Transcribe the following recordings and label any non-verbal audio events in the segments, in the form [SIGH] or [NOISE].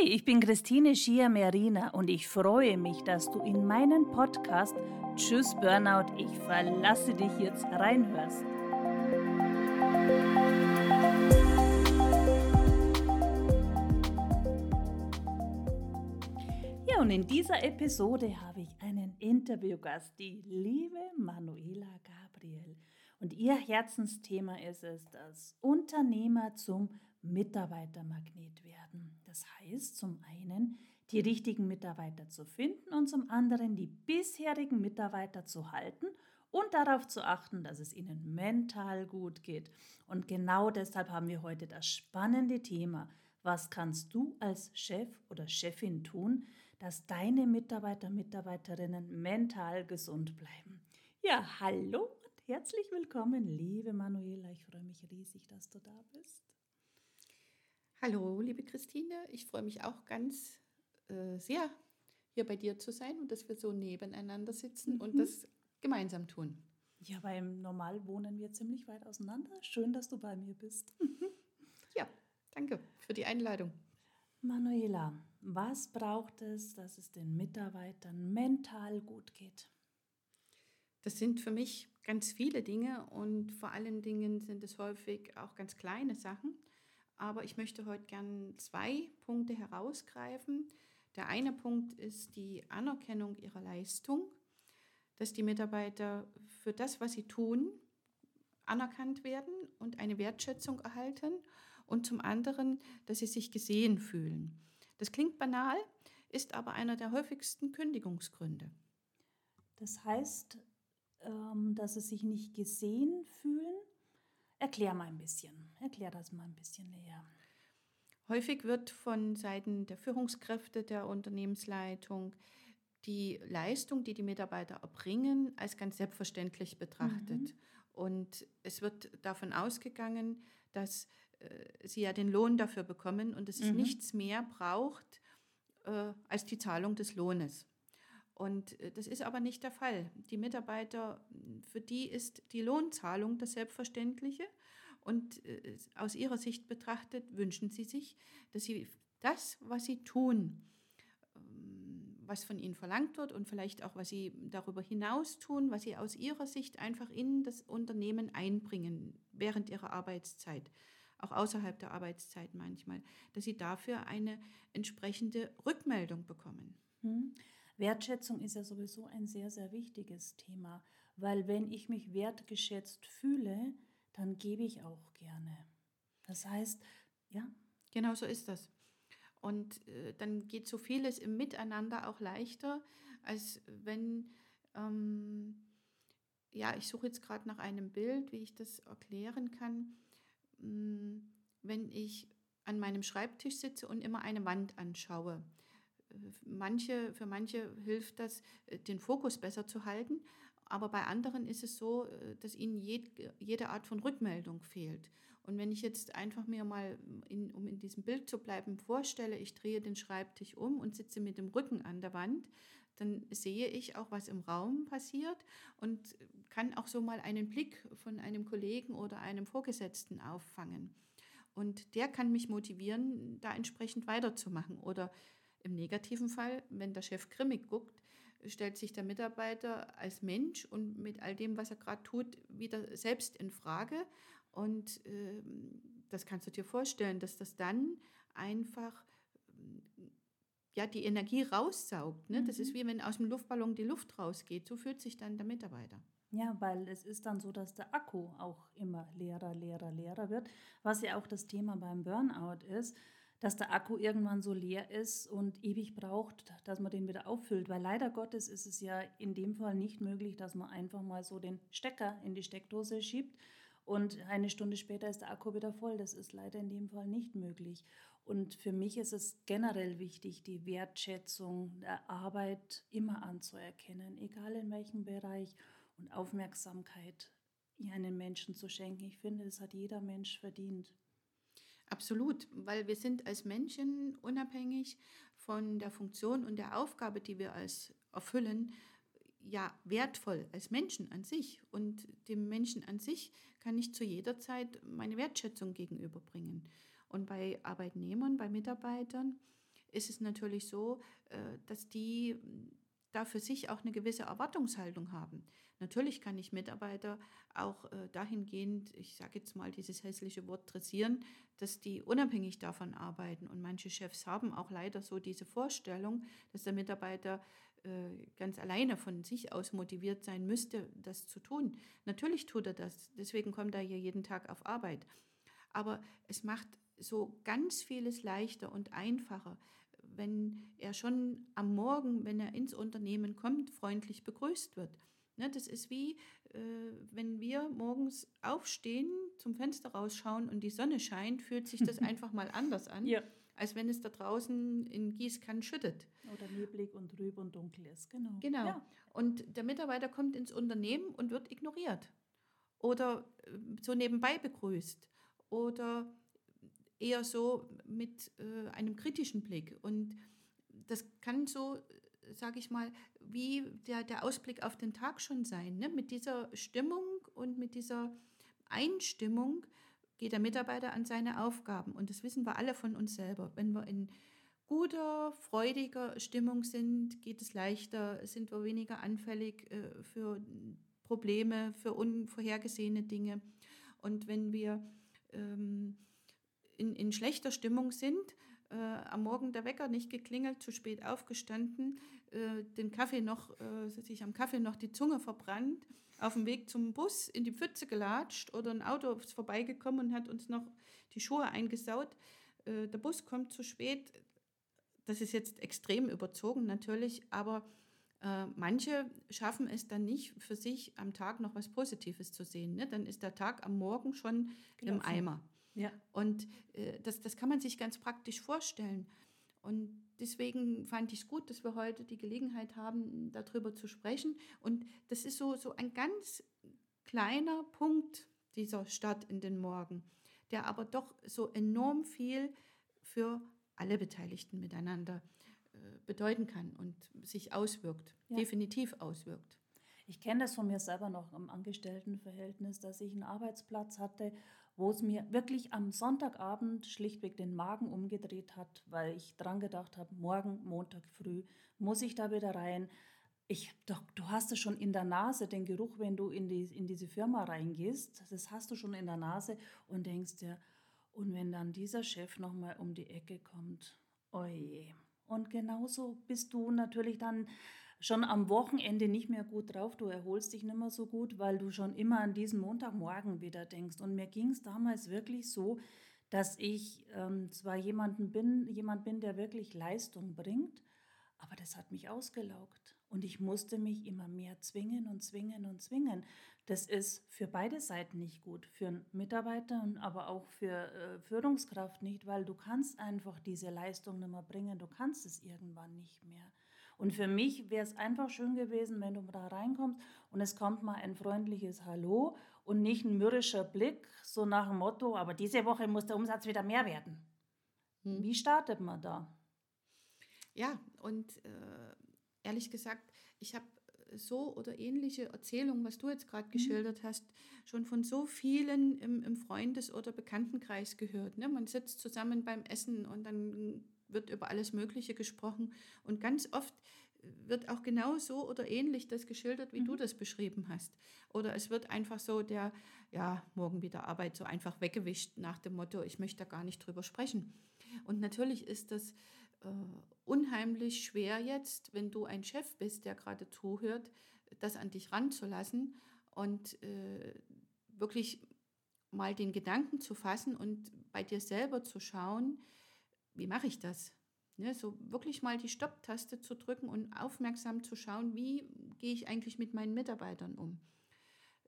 Hey, ich bin Christine Schier-Merina und ich freue mich, dass du in meinen Podcast Tschüss Burnout, ich verlasse dich jetzt reinhörst. Ja, und in dieser Episode habe ich einen Interviewgast, die liebe Manuela Gabriel. Und ihr Herzensthema ist es, das Unternehmer zum Mitarbeitermagnet werden. Das heißt zum einen, die richtigen Mitarbeiter zu finden und zum anderen die bisherigen Mitarbeiter zu halten und darauf zu achten, dass es ihnen mental gut geht. Und genau deshalb haben wir heute das spannende Thema, was kannst du als Chef oder Chefin tun, dass deine Mitarbeiter, Mitarbeiterinnen mental gesund bleiben. Ja, hallo und herzlich willkommen, liebe Manuela. Ich freue mich riesig, dass du da bist. Hallo, liebe Christine. Ich freue mich auch ganz äh, sehr, hier bei dir zu sein und dass wir so nebeneinander sitzen mhm. und das gemeinsam tun. Ja, beim Normal wohnen wir ziemlich weit auseinander. Schön, dass du bei mir bist. ja, danke für die Einladung. Manuela, was braucht es, dass es den Mitarbeitern mental gut geht? Das sind für mich ganz viele Dinge und vor allen Dingen sind es häufig auch ganz kleine Sachen. Aber ich möchte heute gern zwei Punkte herausgreifen. Der eine Punkt ist die Anerkennung ihrer Leistung, dass die Mitarbeiter für das, was sie tun, anerkannt werden und eine Wertschätzung erhalten. Und zum anderen, dass sie sich gesehen fühlen. Das klingt banal, ist aber einer der häufigsten Kündigungsgründe. Das heißt, ähm, dass sie sich nicht gesehen fühlen Erklär mal ein bisschen. Erklär das mal ein bisschen näher. Häufig wird von Seiten der Führungskräfte der Unternehmensleitung die Leistung, die die Mitarbeiter erbringen, als ganz selbstverständlich betrachtet. Mhm. Und es wird davon ausgegangen, dass äh, sie ja den Lohn dafür bekommen und dass es mhm. nichts mehr braucht äh, als die Zahlung des Lohnes. Und äh, das ist aber nicht der Fall. Die Mitarbeiter, für die ist die Lohnzahlung das Selbstverständliche. Und äh, aus ihrer Sicht betrachtet wünschen sie sich, dass sie das, was sie tun, ähm, was von ihnen verlangt wird und vielleicht auch, was sie darüber hinaus tun, was sie aus ihrer Sicht einfach in das Unternehmen einbringen während ihrer Arbeitszeit, auch außerhalb der Arbeitszeit manchmal, dass sie dafür eine entsprechende Rückmeldung bekommen. Hm. Wertschätzung ist ja sowieso ein sehr, sehr wichtiges Thema, weil wenn ich mich wertgeschätzt fühle, dann gebe ich auch gerne. Das heißt, ja. Genau so ist das. Und äh, dann geht so vieles im Miteinander auch leichter, als wenn, ähm, ja, ich suche jetzt gerade nach einem Bild, wie ich das erklären kann. Hm, wenn ich an meinem Schreibtisch sitze und immer eine Wand anschaue, manche, für manche hilft das, äh, den Fokus besser zu halten. Aber bei anderen ist es so, äh, dass ihnen jede Art von Rückmeldung fehlt. Und wenn ich jetzt einfach mir mal, in, um in diesem Bild zu bleiben, vorstelle, ich drehe den Schreibtisch um und sitze mit dem Rücken an der Wand, dann sehe ich auch, was im Raum passiert und kann auch so mal einen Blick von einem Kollegen oder einem Vorgesetzten auffangen. Und der kann mich motivieren, da entsprechend weiterzumachen oder im negativen Fall, wenn der Chef grimmig guckt, stellt sich der Mitarbeiter als Mensch und mit all dem, was er gerade tut, wieder selbst in Frage. Und äh, das kannst du dir vorstellen, dass das dann einfach ja, die Energie raussaugt. Ne? Mhm. Das ist mhm. wie wenn aus dem Luftballon die Luft rausgeht. So fühlt sich dann der Mitarbeiter. Ja, weil es ist dann so, dass der Akku auch immer leerer, leerer, leerer wird, was ja auch das Thema beim Burnout ist dass der Akku irgendwann so leer ist und ewig braucht, dass man den wieder auffüllt. Weil leider Gottes ist es ja in dem Fall nicht möglich, dass man einfach mal so den Stecker in die Steckdose schiebt und eine Stunde später ist der Akku wieder voll. Das ist leider in dem Fall nicht möglich. Und für mich ist es generell wichtig, die Wertschätzung der Arbeit immer anzuerkennen, egal in welchem Bereich und Aufmerksamkeit einen Menschen zu schenken. Ich finde, das hat jeder Mensch verdient. Absolut, weil wir sind als Menschen unabhängig von der Funktion und der Aufgabe, die wir als erfüllen, ja wertvoll als Menschen an sich. Und dem Menschen an sich kann ich zu jeder Zeit meine Wertschätzung gegenüberbringen. Und bei Arbeitnehmern, bei Mitarbeitern ist es natürlich so, äh, dass die da für sich auch eine gewisse Erwartungshaltung haben. Natürlich kann ich Mitarbeiter auch äh, dahingehend, ich sage jetzt mal dieses hässliche Wort dressieren, dass die unabhängig davon arbeiten. Und manche Chefs haben auch leider so diese Vorstellung, dass der Mitarbeiter äh, ganz alleine von sich aus motiviert sein müsste, das zu tun. Natürlich tut er das, deswegen kommt er hier jeden Tag auf Arbeit. Aber es macht so ganz vieles leichter und einfacher, wenn er schon am Morgen, wenn er ins Unternehmen kommt, freundlich begrüßt wird. Ne, das ist wie, äh, wenn wir morgens aufstehen, zum Fenster rausschauen und die Sonne scheint, fühlt sich das [LAUGHS] einfach mal anders an, ja. als wenn es da draußen in Gießkann schüttet. Oder neblig und trüb und dunkel ist, genau. Genau. Ja. Und der Mitarbeiter kommt ins Unternehmen und wird ignoriert. Oder äh, so nebenbei begrüßt. Oder eher so mit äh, einem kritischen Blick. Und das kann so, sage ich mal, wie der, der Ausblick auf den Tag schon sein. Ne? Mit dieser Stimmung und mit dieser Einstimmung geht der Mitarbeiter an seine Aufgaben. Und das wissen wir alle von uns selber. Wenn wir in guter, freudiger Stimmung sind, geht es leichter, sind wir weniger anfällig äh, für Probleme, für unvorhergesehene Dinge. Und wenn wir ähm, in, in schlechter Stimmung sind, äh, am Morgen der Wecker nicht geklingelt, zu spät aufgestanden, äh, den Kaffee noch, äh, sich am Kaffee noch die Zunge verbrannt, auf dem Weg zum Bus in die Pfütze gelatscht oder ein Auto ist vorbeigekommen und hat uns noch die Schuhe eingesaut. Äh, der Bus kommt zu spät. Das ist jetzt extrem überzogen natürlich, aber äh, manche schaffen es dann nicht für sich am Tag noch was Positives zu sehen. Ne? Dann ist der Tag am Morgen schon genau. im Eimer. Ja. Und äh, das, das kann man sich ganz praktisch vorstellen. Und deswegen fand ich es gut, dass wir heute die Gelegenheit haben, darüber zu sprechen. Und das ist so, so ein ganz kleiner Punkt dieser Stadt in den Morgen, der aber doch so enorm viel für alle Beteiligten miteinander äh, bedeuten kann und sich auswirkt, ja. definitiv auswirkt. Ich kenne das von mir selber noch im Angestelltenverhältnis, dass ich einen Arbeitsplatz hatte, wo es mir wirklich am Sonntagabend schlichtweg den Magen umgedreht hat, weil ich dran gedacht habe, morgen, Montag früh, muss ich da wieder rein. Ich, doch, du hast es schon in der Nase, den Geruch, wenn du in, die, in diese Firma reingehst, das hast du schon in der Nase und denkst dir, und wenn dann dieser Chef nochmal um die Ecke kommt, oje. Und genauso bist du natürlich dann schon am Wochenende nicht mehr gut drauf, du erholst dich nicht mehr so gut, weil du schon immer an diesen Montagmorgen wieder denkst. Und mir ging es damals wirklich so, dass ich ähm, zwar jemanden bin, jemand bin, der wirklich Leistung bringt, aber das hat mich ausgelaugt. Und ich musste mich immer mehr zwingen und zwingen und zwingen. Das ist für beide Seiten nicht gut, für einen Mitarbeiter, aber auch für äh, Führungskraft nicht, weil du kannst einfach diese Leistung nicht mehr bringen, du kannst es irgendwann nicht mehr. Und für mich wäre es einfach schön gewesen, wenn du da reinkommst und es kommt mal ein freundliches Hallo und nicht ein mürrischer Blick, so nach dem Motto, aber diese Woche muss der Umsatz wieder mehr werden. Hm. Wie startet man da? Ja, und äh, ehrlich gesagt, ich habe so oder ähnliche Erzählungen, was du jetzt gerade mhm. geschildert hast, schon von so vielen im, im Freundes- oder Bekanntenkreis gehört. Ne? Man sitzt zusammen beim Essen und dann wird über alles Mögliche gesprochen. Und ganz oft wird auch genau so oder ähnlich das geschildert, wie mhm. du das beschrieben hast. Oder es wird einfach so der, ja, morgen wieder Arbeit so einfach weggewischt nach dem Motto, ich möchte da gar nicht drüber sprechen. Und natürlich ist das äh, unheimlich schwer jetzt, wenn du ein Chef bist, der gerade zuhört, das an dich ranzulassen und äh, wirklich mal den Gedanken zu fassen und bei dir selber zu schauen, wie mache ich das? Ne, so wirklich mal die Stopptaste zu drücken und aufmerksam zu schauen, wie gehe ich eigentlich mit meinen Mitarbeitern um.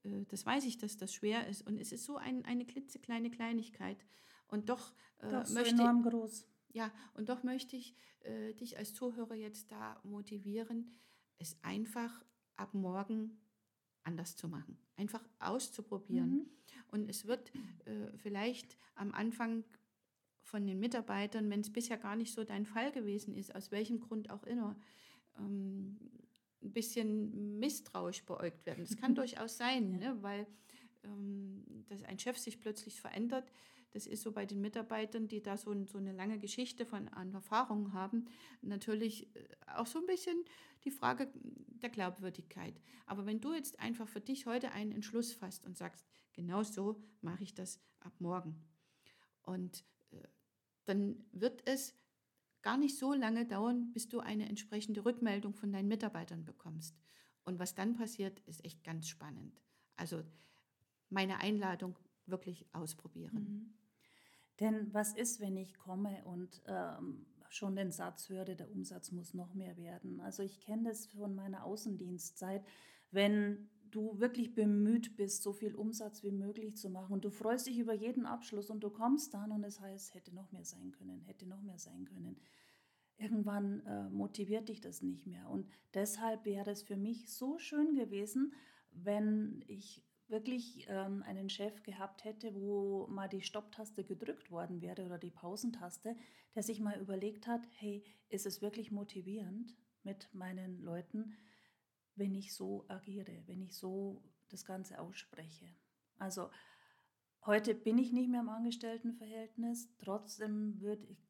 Äh, das weiß ich, dass das schwer ist und es ist so ein, eine klitzekleine Kleinigkeit und doch äh, das ist möchte so enorm groß. Ja, und doch möchte ich äh, dich als Zuhörer jetzt da motivieren, es einfach ab morgen anders zu machen, einfach auszuprobieren. Mhm. Und es wird äh, vielleicht am Anfang von den Mitarbeitern, wenn es bisher gar nicht so dein Fall gewesen ist, aus welchem Grund auch immer, ähm, ein bisschen misstrauisch beäugt werden. Das kann [LAUGHS] durchaus sein, ne? weil ähm, dass ein Chef sich plötzlich verändert. das ist so bei den Mitarbeitern, die da so, so eine lange Geschichte von an Erfahrungen haben, natürlich äh, auch so ein bisschen die Frage der Glaubwürdigkeit. Aber wenn du jetzt einfach für dich heute einen Entschluss fasst und sagst, genau so mache ich das ab morgen. Und dann wird es gar nicht so lange dauern, bis du eine entsprechende Rückmeldung von deinen Mitarbeitern bekommst. Und was dann passiert, ist echt ganz spannend. Also meine Einladung wirklich ausprobieren. Mhm. Denn was ist, wenn ich komme und ähm, schon den Satz höre, der Umsatz muss noch mehr werden? Also ich kenne das von meiner Außendienstzeit, wenn du wirklich bemüht bist, so viel Umsatz wie möglich zu machen und du freust dich über jeden Abschluss und du kommst dann und es heißt, hätte noch mehr sein können, hätte noch mehr sein können. Irgendwann äh, motiviert dich das nicht mehr und deshalb wäre es für mich so schön gewesen, wenn ich wirklich ähm, einen Chef gehabt hätte, wo mal die Stopptaste gedrückt worden wäre oder die Pausentaste, der sich mal überlegt hat, hey, ist es wirklich motivierend mit meinen Leuten, wenn ich so agiere, wenn ich so das Ganze ausspreche. Also heute bin ich nicht mehr im Angestelltenverhältnis, trotzdem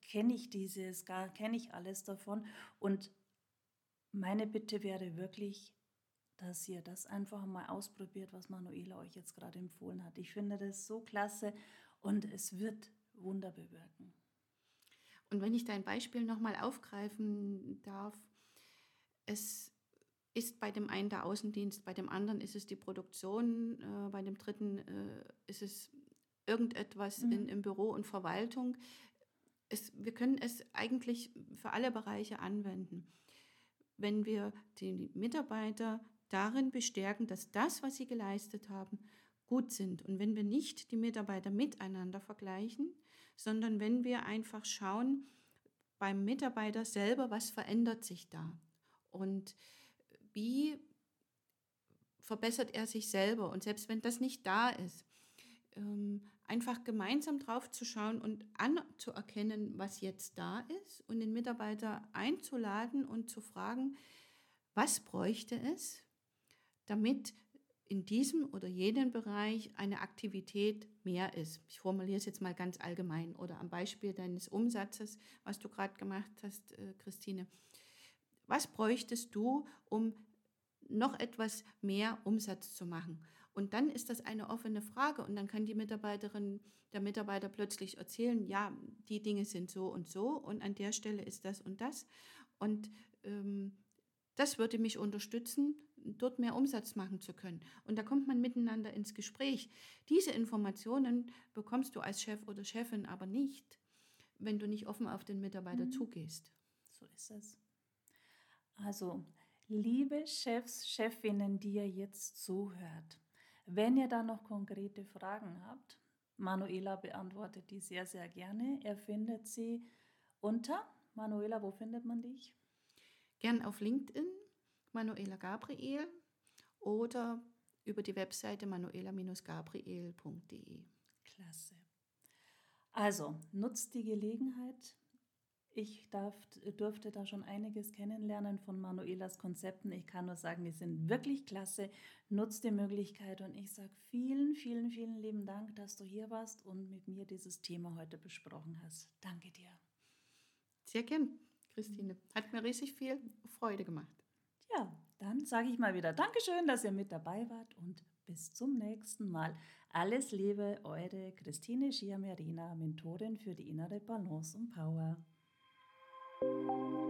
kenne ich dieses, kenne ich alles davon und meine Bitte wäre wirklich, dass ihr das einfach mal ausprobiert, was Manuela euch jetzt gerade empfohlen hat. Ich finde das so klasse und es wird Wunder bewirken. Und wenn ich dein Beispiel nochmal aufgreifen darf, es ist bei dem einen der Außendienst, bei dem anderen ist es die Produktion, äh, bei dem dritten äh, ist es irgendetwas mhm. in, im Büro und Verwaltung. Es, wir können es eigentlich für alle Bereiche anwenden. Wenn wir die Mitarbeiter darin bestärken, dass das, was sie geleistet haben, gut sind. Und wenn wir nicht die Mitarbeiter miteinander vergleichen, sondern wenn wir einfach schauen, beim Mitarbeiter selber, was verändert sich da? Und wie verbessert er sich selber? Und selbst wenn das nicht da ist, ähm, einfach gemeinsam drauf zu schauen und anzuerkennen, was jetzt da ist und den Mitarbeiter einzuladen und zu fragen, was bräuchte es, damit in diesem oder jenem Bereich eine Aktivität mehr ist. Ich formuliere es jetzt mal ganz allgemein oder am Beispiel deines Umsatzes, was du gerade gemacht hast, äh, Christine. Was bräuchtest du, um noch etwas mehr Umsatz zu machen? Und dann ist das eine offene Frage und dann kann die Mitarbeiterin, der Mitarbeiter plötzlich erzählen, ja, die Dinge sind so und so und an der Stelle ist das und das. Und ähm, das würde mich unterstützen, dort mehr Umsatz machen zu können. Und da kommt man miteinander ins Gespräch. Diese Informationen bekommst du als Chef oder Chefin aber nicht, wenn du nicht offen auf den Mitarbeiter mhm. zugehst. So ist es. Also, liebe Chefs, Chefinnen, die ihr jetzt zuhört, wenn ihr da noch konkrete Fragen habt, Manuela beantwortet die sehr, sehr gerne. Er findet sie unter. Manuela, wo findet man dich? Gern auf LinkedIn, Manuela Gabriel oder über die Webseite manuela-gabriel.de. Klasse. Also, nutzt die Gelegenheit, ich darf, durfte da schon einiges kennenlernen von Manuelas Konzepten. Ich kann nur sagen, die sind wirklich klasse. Nutzt die Möglichkeit und ich sage vielen, vielen, vielen lieben Dank, dass du hier warst und mit mir dieses Thema heute besprochen hast. Danke dir. Sehr gern, Christine. Hat mir riesig viel Freude gemacht. Ja, dann sage ich mal wieder Dankeschön, dass ihr mit dabei wart und bis zum nächsten Mal. Alles Liebe, eure Christine Schiamerina, Mentorin für die innere Balance und Power. Thank you.